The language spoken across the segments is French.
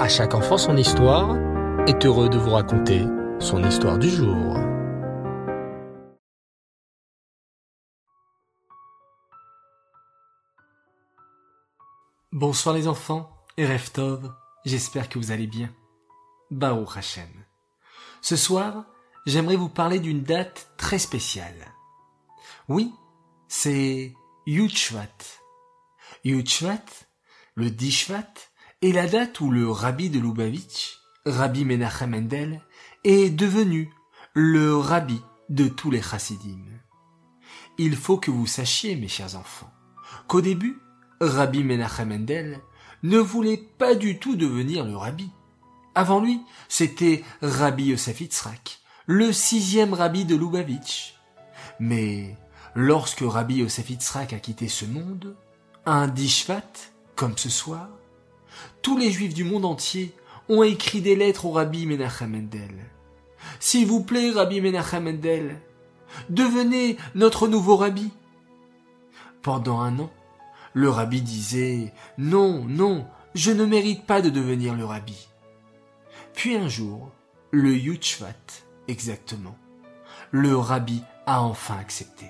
À chaque enfant son histoire est heureux de vous raconter son histoire du jour. Bonsoir les enfants et Reftov, j'espère que vous allez bien. Baruch Hashem. Ce soir, j'aimerais vous parler d'une date très spéciale. Oui, c'est Yudshvat. Yudshvat, le Dishvat, est la date où le rabbi de Lubavitch, Rabbi Menachem Mendel, est devenu le rabbi de tous les chassidim. Il faut que vous sachiez, mes chers enfants, qu'au début, Rabbi Menachem Mendel ne voulait pas du tout devenir le rabbi. Avant lui, c'était Rabbi Yosef le sixième rabbi de Lubavitch. Mais lorsque Rabbi Yosef a quitté ce monde, un dishvat, comme ce soir, tous les juifs du monde entier ont écrit des lettres au Rabbi Menachem Mendel. S'il vous plaît, Rabbi Menachem Mendel, devenez notre nouveau rabbi. Pendant un an, le rabbi disait Non, non, je ne mérite pas de devenir le rabbi. Puis un jour, le Yutchvat, exactement, le rabbi a enfin accepté.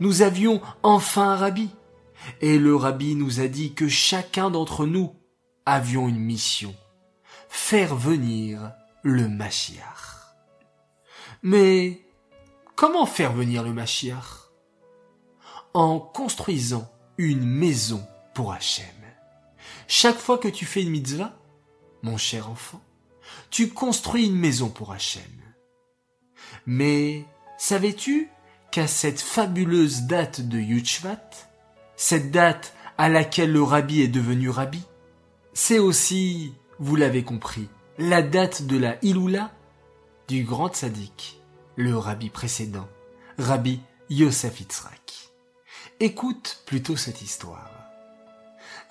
Nous avions enfin un rabbi. Et le rabbi nous a dit que chacun d'entre nous avions une mission. Faire venir le Mashiach. Mais comment faire venir le Mashiach? En construisant une maison pour Hachem. Chaque fois que tu fais une mitzvah, mon cher enfant, tu construis une maison pour Hachem. Mais savais-tu qu'à cette fabuleuse date de Yutchvat, cette date à laquelle le rabbi est devenu rabbi, c'est aussi, vous l'avez compris, la date de la Iloula du grand tzaddik, le rabbi précédent, rabbi Yosef Yitzhak. Écoute plutôt cette histoire.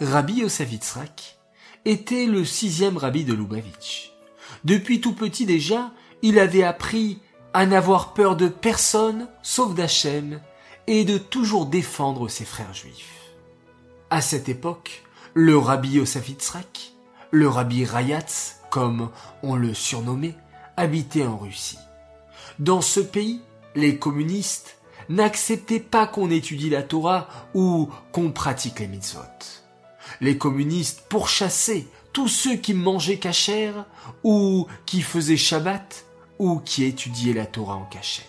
Rabbi Yosef Yitzhak était le sixième rabbi de Lubavitch. Depuis tout petit déjà, il avait appris à n'avoir peur de personne sauf d'Hachem et de toujours défendre ses frères juifs. À cette époque, le rabbi Yosef le rabbi Rayatz, comme on le surnommait, habitait en Russie. Dans ce pays, les communistes n'acceptaient pas qu'on étudie la Torah ou qu'on pratique les mitzvot. Les communistes pourchassaient tous ceux qui mangeaient cachère ou qui faisaient Shabbat ou qui étudiaient la Torah en cachette.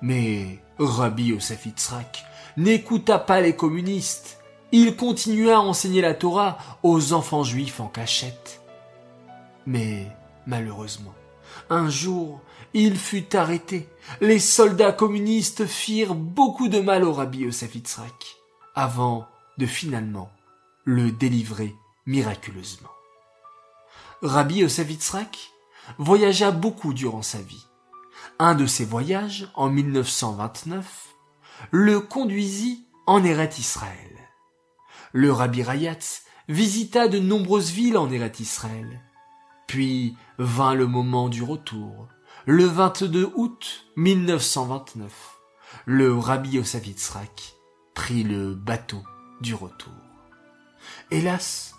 Mais Rabbi Yosef n'écouta pas les communistes. Il continua à enseigner la Torah aux enfants juifs en cachette. Mais, malheureusement, un jour, il fut arrêté. Les soldats communistes firent beaucoup de mal au Rabbi Yosef avant de finalement le délivrer miraculeusement. Rabbi Yosef voyagea beaucoup durant sa vie. Un de ses voyages, en 1929, le conduisit en Eret Israël. Le Rabbi Rayatz visita de nombreuses villes en Eret Israël. Puis vint le moment du retour. Le 22 août 1929, le Rabbi Yosef prit le bateau du retour. Hélas,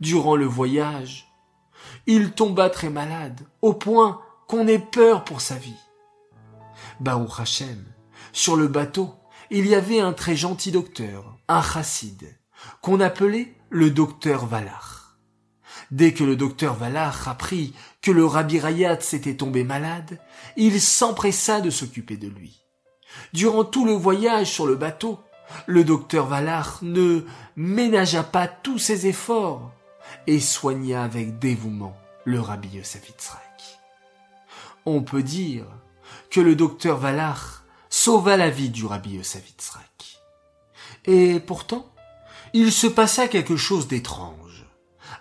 durant le voyage, il tomba très malade, au point qu'on ait peur pour sa vie. Baruch Hashem, sur le bateau, il y avait un très gentil docteur, un chassid, qu'on appelait le docteur Valar. Dès que le docteur Valar apprit que le rabbi Rayat s'était tombé malade, il s'empressa de s'occuper de lui. Durant tout le voyage sur le bateau, le docteur Valar ne ménagea pas tous ses efforts et soigna avec dévouement le rabbi Yosef. On peut dire que le docteur Valar sauva la vie du rabbi Yosef. Et pourtant, il se passa quelque chose d'étrange.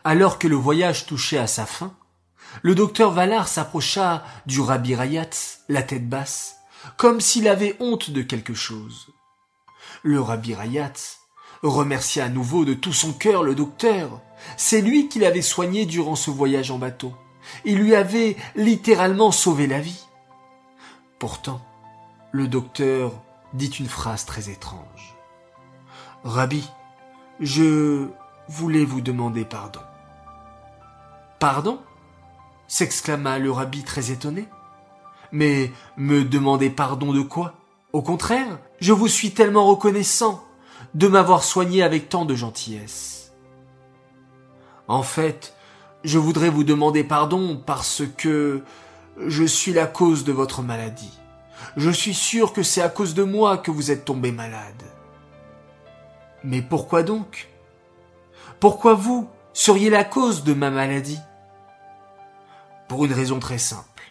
Alors que le voyage touchait à sa fin, le docteur Valar s'approcha du rabbi Rayatz, la tête basse, comme s'il avait honte de quelque chose. Le rabbi Rayatz remercia à nouveau de tout son cœur le docteur. C'est lui qui l'avait soigné durant ce voyage en bateau. Il lui avait littéralement sauvé la vie. Pourtant, le docteur dit une phrase très étrange. Rabbi, je voulais vous demander pardon. Pardon? s'exclama le rabbi très étonné. Mais me demander pardon de quoi? Au contraire, je vous suis tellement reconnaissant de m'avoir soigné avec tant de gentillesse. En fait, je voudrais vous demander pardon parce que je suis la cause de votre maladie. Je suis sûr que c'est à cause de moi que vous êtes tombé malade. Mais pourquoi donc? Pourquoi vous seriez la cause de ma maladie? Pour une raison très simple.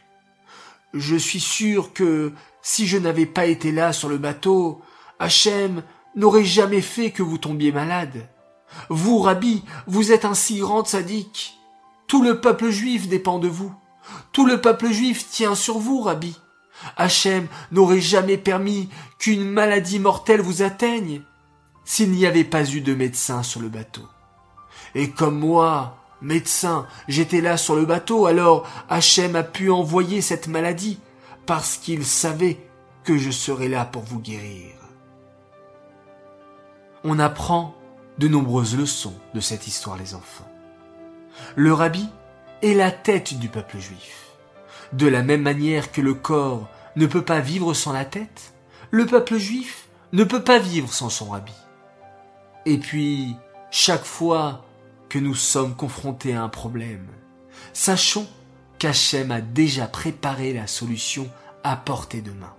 Je suis sûr que si je n'avais pas été là sur le bateau, Hachem n'aurait jamais fait que vous tombiez malade. Vous, Rabbi, vous êtes un si grand sadique. Tout le peuple juif dépend de vous. Tout le peuple juif tient sur vous, Rabbi. Hachem n'aurait jamais permis qu'une maladie mortelle vous atteigne s'il n'y avait pas eu de médecin sur le bateau. Et comme moi, médecin, j'étais là sur le bateau, alors Hachem a pu envoyer cette maladie parce qu'il savait que je serais là pour vous guérir. On apprend de nombreuses leçons de cette histoire, les enfants. Le rabbi est la tête du peuple juif. De la même manière que le corps ne peut pas vivre sans la tête, le peuple juif ne peut pas vivre sans son rabbi. Et puis, chaque fois que nous sommes confrontés à un problème, sachons qu'Hachem a déjà préparé la solution à portée de main.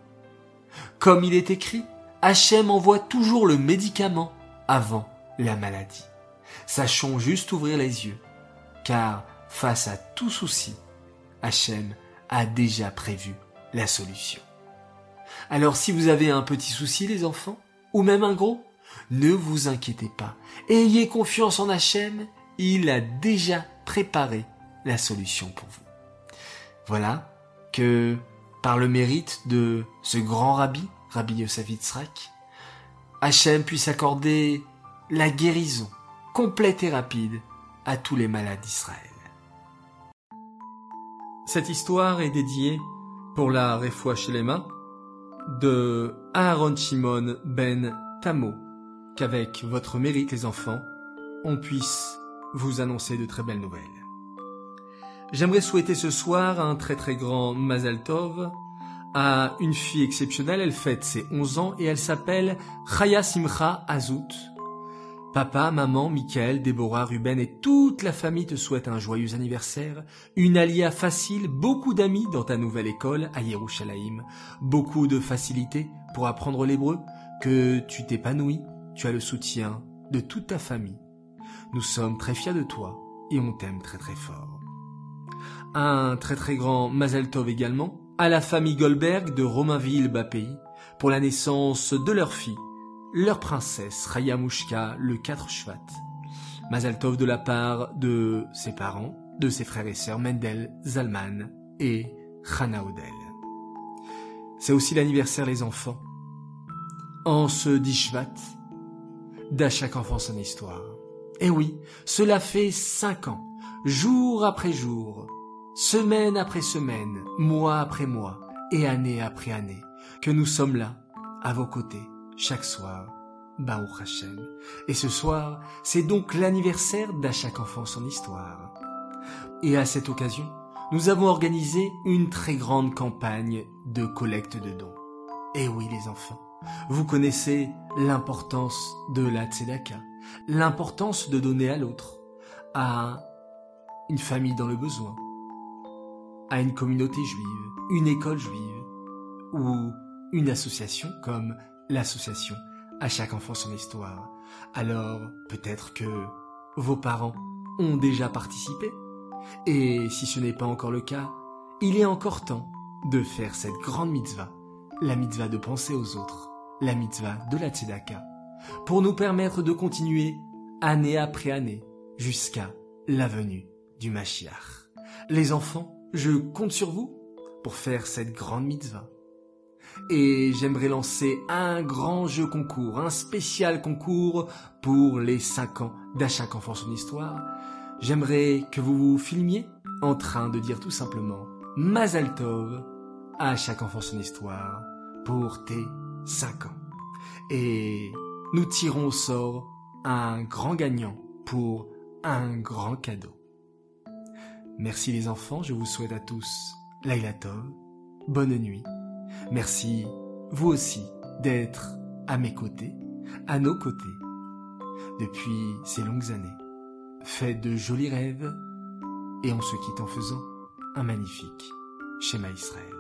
Comme il est écrit, Hachem envoie toujours le médicament avant la maladie. Sachons juste ouvrir les yeux, car face à tout souci, Hachem a déjà prévu la solution. Alors si vous avez un petit souci les enfants, ou même un gros, ne vous inquiétez pas. Ayez confiance en Hachem, il a déjà préparé la solution pour vous. Voilà que par le mérite de ce grand rabbi, Rabbi Yosef Yitzhak, Hachem puisse accorder la guérison complète et rapide à tous les malades d'Israël. Cette histoire est dédiée pour la Refoua Shelema de Aaron Shimon ben Tamo, qu'avec votre mérite les enfants, on puisse vous annoncer de très belles nouvelles. J'aimerais souhaiter ce soir un très très grand Mazal Tov à une fille exceptionnelle, elle fête ses 11 ans et elle s'appelle Chaya Simcha Azout, Papa, maman, Michael, Déborah, Ruben et toute la famille te souhaitent un joyeux anniversaire, une alia facile, beaucoup d'amis dans ta nouvelle école à Yerushalayim, beaucoup de facilité pour apprendre l'hébreu, que tu t'épanouis, tu as le soutien de toute ta famille. Nous sommes très fiers de toi et on t'aime très très fort. Un très très grand Mazel Tov également à la famille Goldberg de Romainville-Bapéi pour la naissance de leur fille leur princesse Rayamushka le 4 Shvat. Mazaltov de la part de ses parents, de ses frères et sœurs Mendel, Zalman et Chana Odel. C'est aussi l'anniversaire les enfants. En ce 10 Shvat, d'à chaque enfant son histoire. Et oui, cela fait cinq ans, jour après jour, semaine après semaine, mois après mois et année après année, que nous sommes là, à vos côtés, chaque soir, Baruch Hashem. Et ce soir, c'est donc l'anniversaire d'à chaque enfant son histoire. Et à cette occasion, nous avons organisé une très grande campagne de collecte de dons. Et oui les enfants, vous connaissez l'importance de la tzedaka, l'importance de donner à l'autre, à une famille dans le besoin, à une communauté juive, une école juive, ou une association comme l'association À chaque enfant son histoire. Alors peut-être que vos parents ont déjà participé. Et si ce n'est pas encore le cas, il est encore temps de faire cette grande mitzvah, la mitzvah de penser aux autres, la mitzvah de la tzedaka, pour nous permettre de continuer année après année jusqu'à la venue du Mashiach. Les enfants, je compte sur vous pour faire cette grande mitzvah et j'aimerais lancer un grand jeu concours, un spécial concours pour les 5 ans d'À chaque enfant son histoire. J'aimerais que vous vous filmiez en train de dire tout simplement Mazal Tov à chaque enfant son histoire pour tes 5 ans. Et nous tirons au sort un grand gagnant pour un grand cadeau. Merci les enfants, je vous souhaite à tous Laila Tov, bonne nuit. Merci, vous aussi, d'être à mes côtés, à nos côtés, depuis ces longues années. Faites de jolis rêves et on se quitte en faisant un magnifique schéma Israël.